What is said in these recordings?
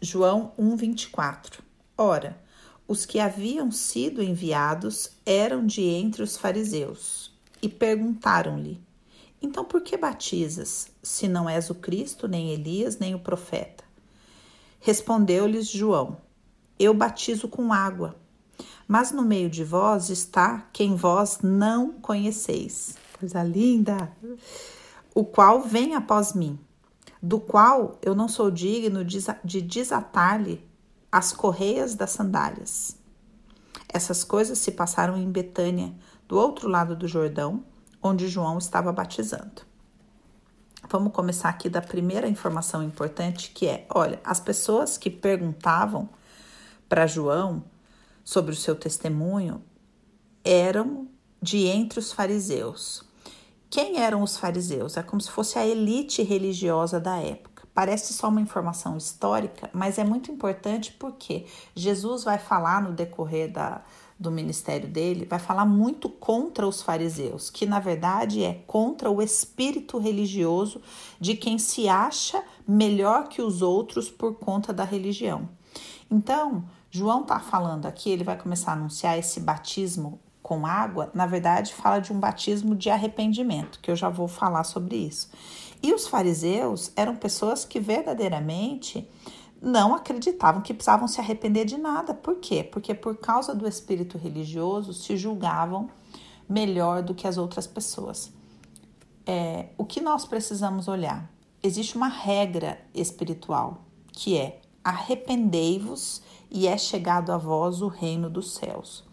João 1:24. Ora, os que haviam sido enviados eram de entre os fariseus e perguntaram-lhe: Então por que batizas, se não és o Cristo, nem Elias, nem o profeta? Respondeu-lhes João: Eu batizo com água, mas no meio de vós está quem vós não conheceis. Coisa linda! O qual vem após mim, do qual eu não sou digno de desatar-lhe as correias das sandálias. Essas coisas se passaram em Betânia, do outro lado do Jordão, onde João estava batizando. Vamos começar aqui da primeira informação importante, que é, olha, as pessoas que perguntavam para João sobre o seu testemunho eram de entre os fariseus. Quem eram os fariseus? É como se fosse a elite religiosa da época. Parece só uma informação histórica, mas é muito importante porque Jesus vai falar no decorrer da, do ministério dele, vai falar muito contra os fariseus, que na verdade é contra o espírito religioso de quem se acha melhor que os outros por conta da religião. Então, João está falando aqui, ele vai começar a anunciar esse batismo com água, na verdade, fala de um batismo de arrependimento, que eu já vou falar sobre isso. E os fariseus eram pessoas que verdadeiramente não acreditavam que precisavam se arrepender de nada. Por quê? Porque por causa do espírito religioso se julgavam melhor do que as outras pessoas. É, o que nós precisamos olhar? Existe uma regra espiritual que é arrependei-vos e é chegado a vós o reino dos céus.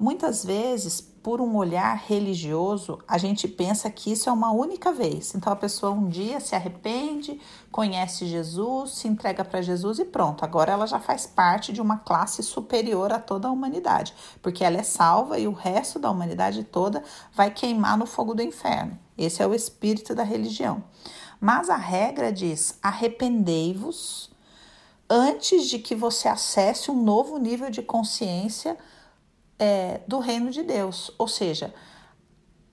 Muitas vezes por um olhar religioso, a gente pensa que isso é uma única vez. Então a pessoa um dia se arrepende, conhece Jesus, se entrega para Jesus e pronto. Agora ela já faz parte de uma classe superior a toda a humanidade, porque ela é salva e o resto da humanidade toda vai queimar no fogo do inferno. Esse é o espírito da religião. Mas a regra diz: arrependei-vos antes de que você acesse um novo nível de consciência é, do reino de Deus. Ou seja,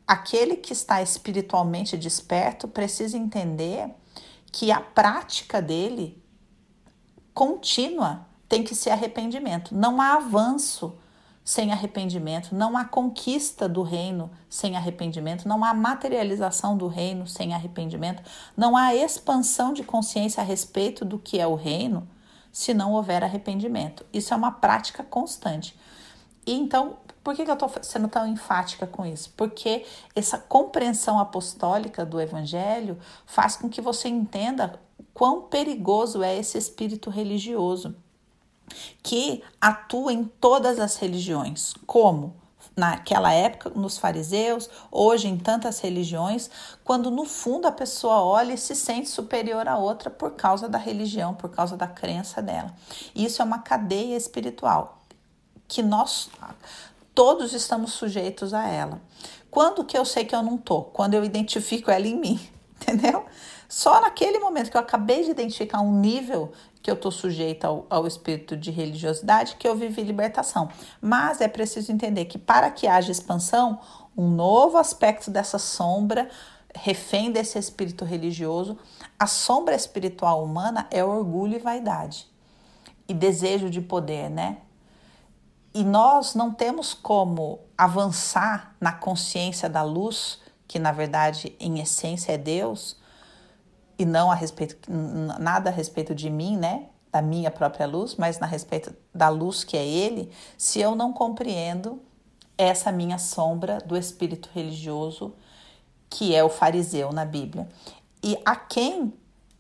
aquele que está espiritualmente desperto precisa entender que a prática dele contínua tem que ser arrependimento. Não há avanço sem arrependimento, não há conquista do reino sem arrependimento, não há materialização do reino sem arrependimento, não há expansão de consciência a respeito do que é o reino se não houver arrependimento. Isso é uma prática constante. E então, por que, que eu estou sendo tão enfática com isso? Porque essa compreensão apostólica do Evangelho faz com que você entenda quão perigoso é esse espírito religioso que atua em todas as religiões. Como? Naquela época, nos fariseus, hoje em tantas religiões, quando no fundo a pessoa olha e se sente superior a outra por causa da religião, por causa da crença dela. Isso é uma cadeia espiritual que nós todos estamos sujeitos a ela. Quando que eu sei que eu não tô? Quando eu identifico ela em mim, entendeu? Só naquele momento que eu acabei de identificar um nível que eu estou sujeita ao, ao, espírito de religiosidade que eu vivi libertação. Mas é preciso entender que para que haja expansão, um novo aspecto dessa sombra, refém desse espírito religioso, a sombra espiritual humana é orgulho e vaidade. E desejo de poder, né? E nós não temos como avançar na consciência da luz, que na verdade em essência é Deus, e não a respeito nada a respeito de mim, né? Da minha própria luz, mas na respeito da luz que é ele, se eu não compreendo essa minha sombra do espírito religioso que é o fariseu na Bíblia. E a quem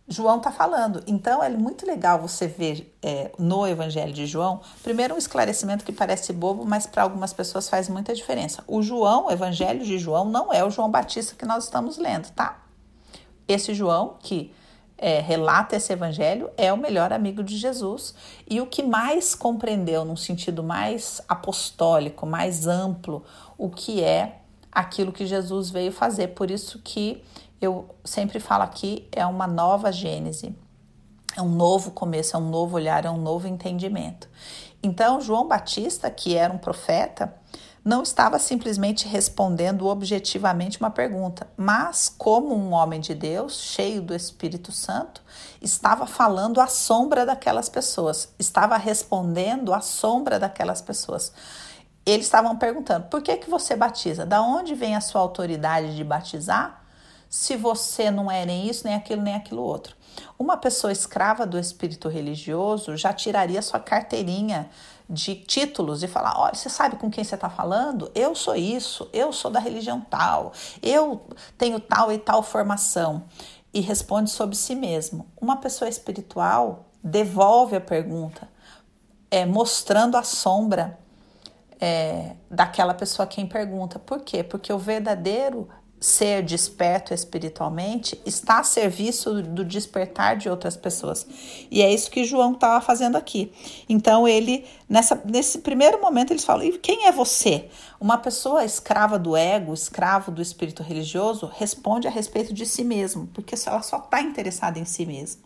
João está falando. Então é muito legal você ver é, no Evangelho de João, primeiro um esclarecimento que parece bobo, mas para algumas pessoas faz muita diferença. O João, o Evangelho de João, não é o João Batista que nós estamos lendo, tá? Esse João que é, relata esse evangelho é o melhor amigo de Jesus e o que mais compreendeu, num sentido mais apostólico, mais amplo, o que é aquilo que Jesus veio fazer. Por isso que eu sempre falo aqui, é uma nova gênese, é um novo começo, é um novo olhar, é um novo entendimento. Então, João Batista, que era um profeta, não estava simplesmente respondendo objetivamente uma pergunta, mas, como um homem de Deus, cheio do Espírito Santo, estava falando à sombra daquelas pessoas, estava respondendo à sombra daquelas pessoas. Eles estavam perguntando: por que, que você batiza? Da onde vem a sua autoridade de batizar? Se você não é nem isso, nem aquilo, nem aquilo outro. Uma pessoa escrava do espírito religioso já tiraria sua carteirinha de títulos e falar: olha, você sabe com quem você está falando? Eu sou isso, eu sou da religião tal, eu tenho tal e tal formação. E responde sobre si mesmo. Uma pessoa espiritual devolve a pergunta, é, mostrando a sombra é, daquela pessoa quem pergunta. Por quê? Porque o verdadeiro ser desperto espiritualmente está a serviço do despertar de outras pessoas. E é isso que João estava fazendo aqui. Então ele nessa nesse primeiro momento eles falam: "E quem é você?" Uma pessoa escrava do ego, escravo do espírito religioso, responde a respeito de si mesmo, porque ela só está interessada em si mesmo.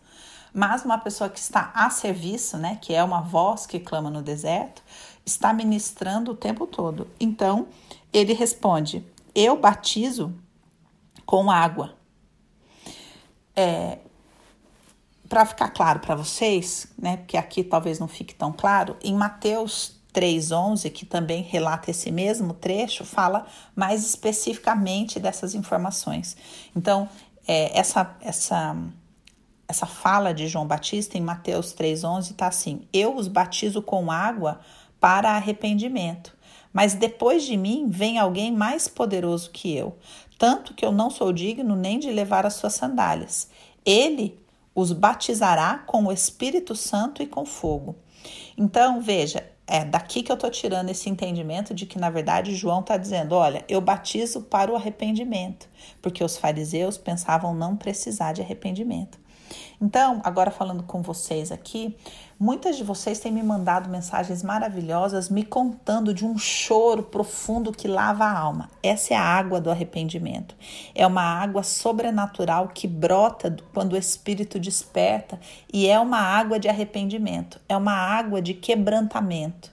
Mas uma pessoa que está a serviço, né, que é uma voz que clama no deserto, está ministrando o tempo todo. Então, ele responde: eu batizo com água. É, para ficar claro para vocês, né, porque aqui talvez não fique tão claro, em Mateus 3:11, que também relata esse mesmo trecho, fala mais especificamente dessas informações. Então, é, essa essa essa fala de João Batista em Mateus 3:11 está assim: Eu os batizo com água para arrependimento. Mas depois de mim vem alguém mais poderoso que eu, tanto que eu não sou digno nem de levar as suas sandálias. Ele os batizará com o Espírito Santo e com fogo. Então, veja, é daqui que eu estou tirando esse entendimento de que, na verdade, João está dizendo: olha, eu batizo para o arrependimento, porque os fariseus pensavam não precisar de arrependimento. Então, agora falando com vocês aqui, muitas de vocês têm me mandado mensagens maravilhosas me contando de um choro profundo que lava a alma. Essa é a água do arrependimento. É uma água sobrenatural que brota quando o espírito desperta e é uma água de arrependimento, é uma água de quebrantamento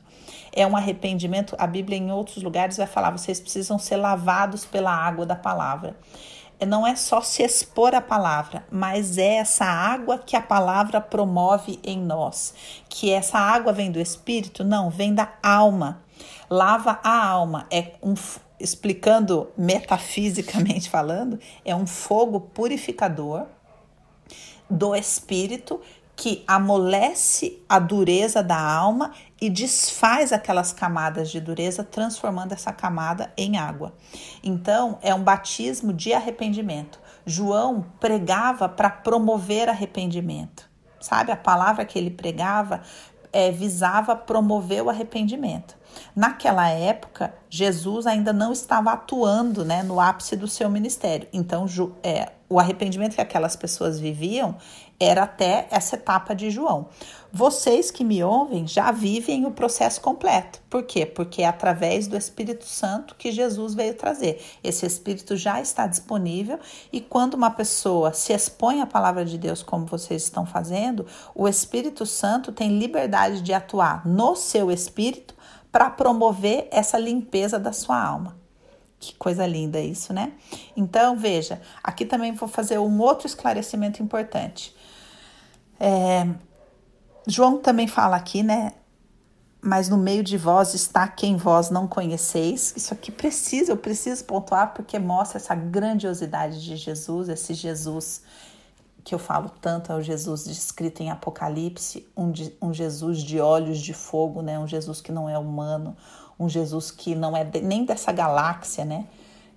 é um arrependimento. A Bíblia, em outros lugares, vai falar: vocês precisam ser lavados pela água da palavra não é só se expor à palavra, mas é essa água que a palavra promove em nós. Que essa água vem do espírito? Não, vem da alma. Lava a alma. É um explicando metafisicamente falando, é um fogo purificador do espírito que amolece a dureza da alma e desfaz aquelas camadas de dureza, transformando essa camada em água. Então, é um batismo de arrependimento. João pregava para promover arrependimento. Sabe, a palavra que ele pregava é, visava promover o arrependimento. Naquela época, Jesus ainda não estava atuando né, no ápice do seu ministério. Então, é, o arrependimento que aquelas pessoas viviam era até essa etapa de João. Vocês que me ouvem já vivem o processo completo. Por quê? Porque é através do Espírito Santo que Jesus veio trazer. Esse Espírito já está disponível e quando uma pessoa se expõe à palavra de Deus, como vocês estão fazendo, o Espírito Santo tem liberdade de atuar no seu espírito para promover essa limpeza da sua alma. Que coisa linda isso, né? Então, veja, aqui também vou fazer um outro esclarecimento importante. É, João também fala aqui, né? Mas no meio de vós está quem vós não conheceis. Isso aqui precisa, eu preciso pontuar porque mostra essa grandiosidade de Jesus, esse Jesus que eu falo tanto é o Jesus descrito em Apocalipse, um, um Jesus de olhos de fogo, né? Um Jesus que não é humano, um Jesus que não é de, nem dessa galáxia, né?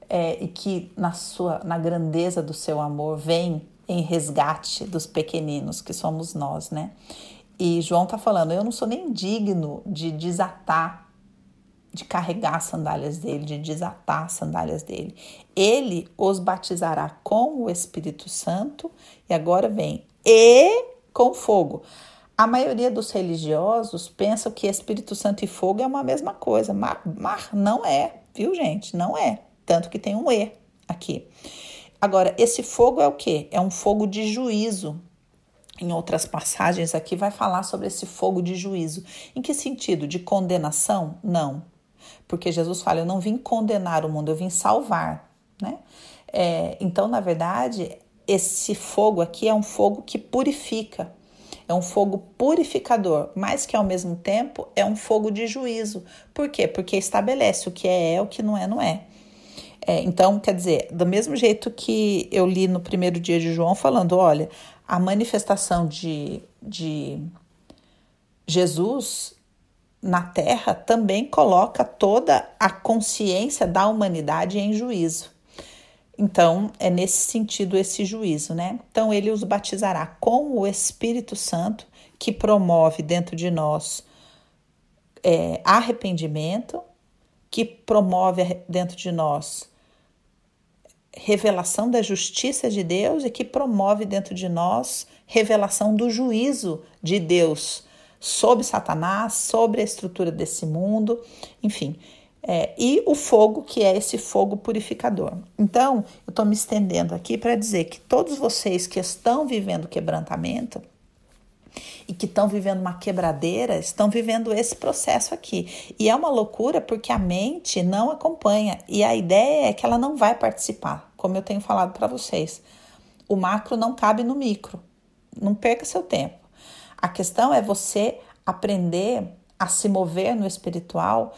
É, e que na sua na grandeza do seu amor vem em resgate dos pequeninos que somos nós, né? E João tá falando, eu não sou nem digno de desatar, de carregar as sandálias dele, de desatar as sandálias dele. Ele os batizará com o Espírito Santo e agora vem e com fogo. A maioria dos religiosos pensam que Espírito Santo e fogo é uma mesma coisa, mas, mas não é, viu, gente? Não é. Tanto que tem um E aqui. Agora, esse fogo é o que? É um fogo de juízo. Em outras passagens aqui vai falar sobre esse fogo de juízo. Em que sentido? De condenação? Não. Porque Jesus fala: Eu não vim condenar o mundo, eu vim salvar, né? É, então, na verdade, esse fogo aqui é um fogo que purifica, é um fogo purificador, mas que ao mesmo tempo é um fogo de juízo. Por quê? Porque estabelece o que é, é, o que não é, não é. é então, quer dizer, do mesmo jeito que eu li no primeiro dia de João, falando: olha, a manifestação de, de Jesus na Terra também coloca toda a consciência da humanidade em juízo. Então, é nesse sentido esse juízo, né? Então, ele os batizará com o Espírito Santo, que promove dentro de nós é, arrependimento, que promove dentro de nós revelação da justiça de Deus e que promove dentro de nós revelação do juízo de Deus sobre Satanás, sobre a estrutura desse mundo, enfim. É, e o fogo, que é esse fogo purificador. Então, eu estou me estendendo aqui para dizer que todos vocês que estão vivendo quebrantamento e que estão vivendo uma quebradeira, estão vivendo esse processo aqui. E é uma loucura porque a mente não acompanha e a ideia é que ela não vai participar, como eu tenho falado para vocês. O macro não cabe no micro. Não perca seu tempo. A questão é você aprender a se mover no espiritual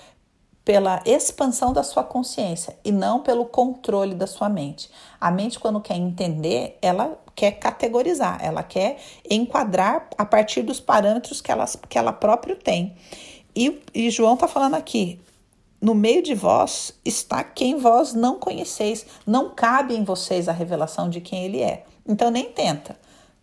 pela expansão da sua consciência e não pelo controle da sua mente. A mente, quando quer entender, ela quer categorizar, ela quer enquadrar a partir dos parâmetros que ela, que ela própria tem. E, e João está falando aqui: no meio de vós está quem vós não conheceis, não cabe em vocês a revelação de quem ele é. Então nem tenta,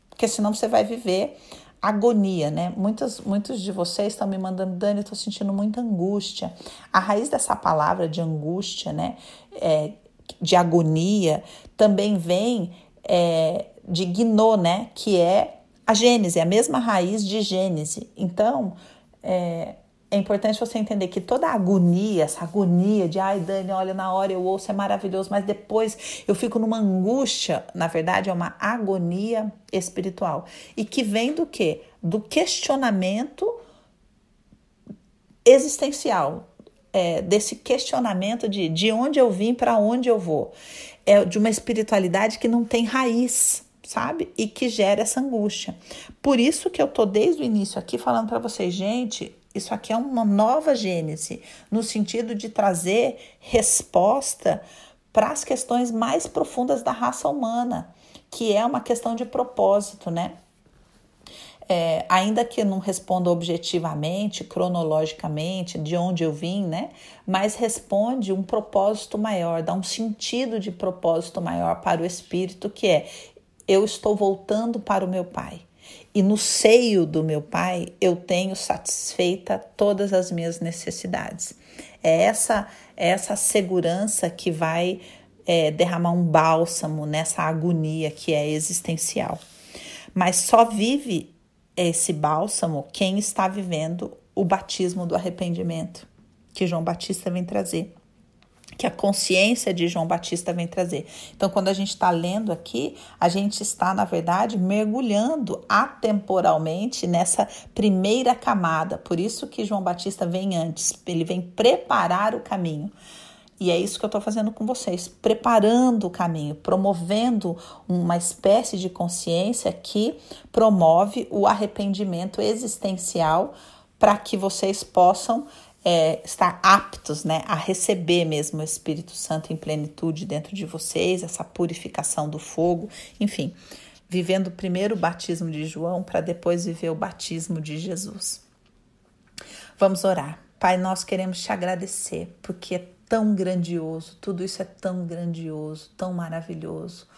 porque senão você vai viver agonia, né? Muitos, muitos de vocês estão me mandando, Dani, estou sentindo muita angústia. A raiz dessa palavra de angústia, né? É, de agonia, também vem é, de gnô, né? Que é a Gênese, a mesma raiz de Gênese. Então, é, é importante você entender que toda a agonia, essa agonia de ai, Dani, olha, na hora eu ouço, é maravilhoso, mas depois eu fico numa angústia, na verdade é uma agonia espiritual. E que vem do quê? Do questionamento existencial, é, desse questionamento de de onde eu vim, para onde eu vou. É de uma espiritualidade que não tem raiz, sabe? E que gera essa angústia. Por isso que eu tô desde o início aqui falando para vocês, gente, isso aqui é uma nova Gênese, no sentido de trazer resposta para as questões mais profundas da raça humana, que é uma questão de propósito, né? É, ainda que não responda objetivamente, cronologicamente, de onde eu vim, né? Mas responde um propósito maior, dá um sentido de propósito maior para o espírito, que é eu estou voltando para o meu Pai e no seio do meu Pai eu tenho satisfeita todas as minhas necessidades. É essa, é essa segurança que vai é, derramar um bálsamo nessa agonia que é existencial. Mas só vive esse bálsamo quem está vivendo o batismo do arrependimento que João Batista vem trazer que a consciência de João Batista vem trazer. Então, quando a gente está lendo aqui, a gente está, na verdade, mergulhando atemporalmente nessa primeira camada. Por isso que João Batista vem antes, ele vem preparar o caminho. E é isso que eu estou fazendo com vocês, preparando o caminho, promovendo uma espécie de consciência que promove o arrependimento existencial para que vocês possam é, estar aptos né, a receber mesmo o Espírito Santo em plenitude dentro de vocês, essa purificação do fogo, enfim, vivendo primeiro o batismo de João para depois viver o batismo de Jesus. Vamos orar. Pai, nós queremos te agradecer porque é tão grandioso, tudo isso é tão grandioso, tão maravilhoso.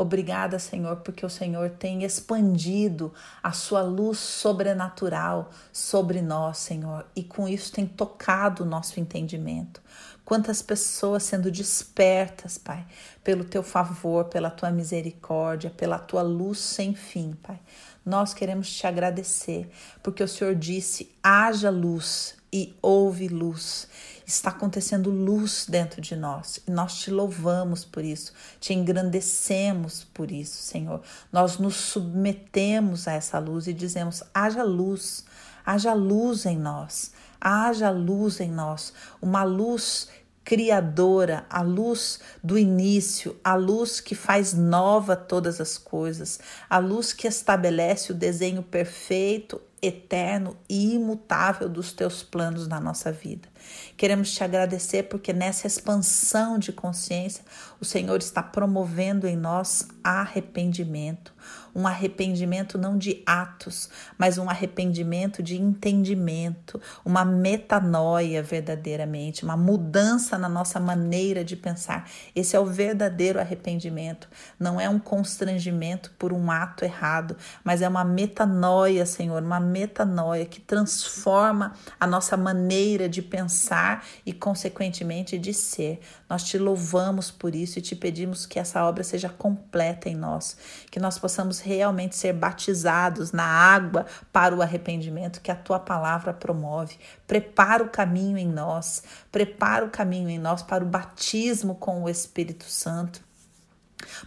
Obrigada, Senhor, porque o Senhor tem expandido a sua luz sobrenatural sobre nós, Senhor, e com isso tem tocado o nosso entendimento. Quantas pessoas sendo despertas, Pai, pelo teu favor, pela tua misericórdia, pela tua luz sem fim, Pai. Nós queremos te agradecer, porque o Senhor disse: haja luz e houve luz. Está acontecendo luz dentro de nós e nós te louvamos por isso, te engrandecemos por isso, Senhor. Nós nos submetemos a essa luz e dizemos: haja luz, haja luz em nós, haja luz em nós, uma luz criadora, a luz do início, a luz que faz nova todas as coisas, a luz que estabelece o desenho perfeito, eterno e imutável dos teus planos na nossa vida. Queremos te agradecer porque nessa expansão de consciência, o Senhor está promovendo em nós arrependimento, um arrependimento não de atos, mas um arrependimento de entendimento, uma metanoia verdadeiramente, uma mudança na nossa maneira de pensar. Esse é o verdadeiro arrependimento, não é um constrangimento por um ato errado, mas é uma metanoia, Senhor, uma metanoia que transforma a nossa maneira de pensar e, consequentemente, de ser. Nós te louvamos por isso e te pedimos que essa obra seja completa em nós, que nós possamos realmente ser batizados na água para o arrependimento que a tua palavra promove. Prepara o caminho em nós, prepara o caminho em nós para o batismo com o Espírito Santo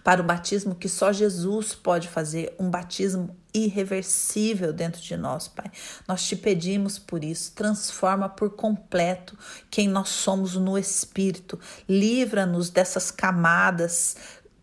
para o batismo que só Jesus pode fazer, um batismo irreversível dentro de nós, Pai. Nós te pedimos por isso, transforma por completo quem nós somos no Espírito, livra-nos dessas camadas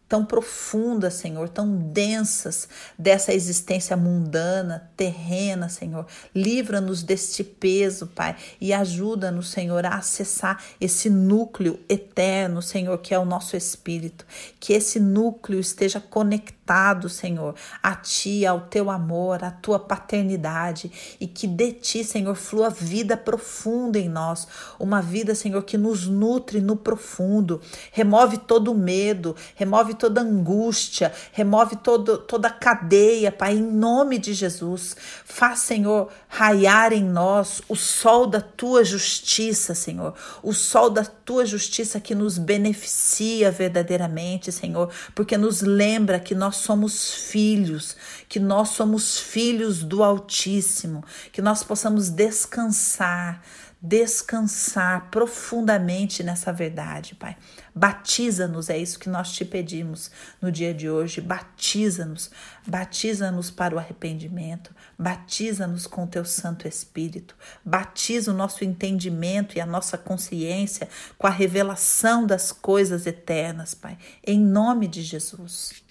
tão profundas, Senhor, tão densas dessa existência mundana, terrena, Senhor. Livra-nos deste peso, Pai, e ajuda-nos, Senhor, a acessar esse núcleo eterno, Senhor, que é o nosso espírito. Que esse núcleo esteja conectado, Senhor, a Ti, ao Teu amor, à Tua paternidade, e que de Ti, Senhor, flua vida profunda em nós, uma vida, Senhor, que nos nutre no profundo, remove todo o medo, remove toda angústia, remove todo, toda cadeia, Pai, em nome de Jesus. Faz, Senhor, raiar em nós o sol da tua justiça, Senhor, o sol da tua justiça que nos beneficia verdadeiramente, Senhor, porque nos lembra que nós somos filhos, que nós somos filhos do Altíssimo, que nós possamos descansar descansar profundamente nessa verdade, Pai. Batiza-nos, é isso que nós te pedimos no dia de hoje. Batiza-nos, batiza-nos para o arrependimento, batiza-nos com o teu Santo Espírito, batiza o nosso entendimento e a nossa consciência com a revelação das coisas eternas, Pai, em nome de Jesus.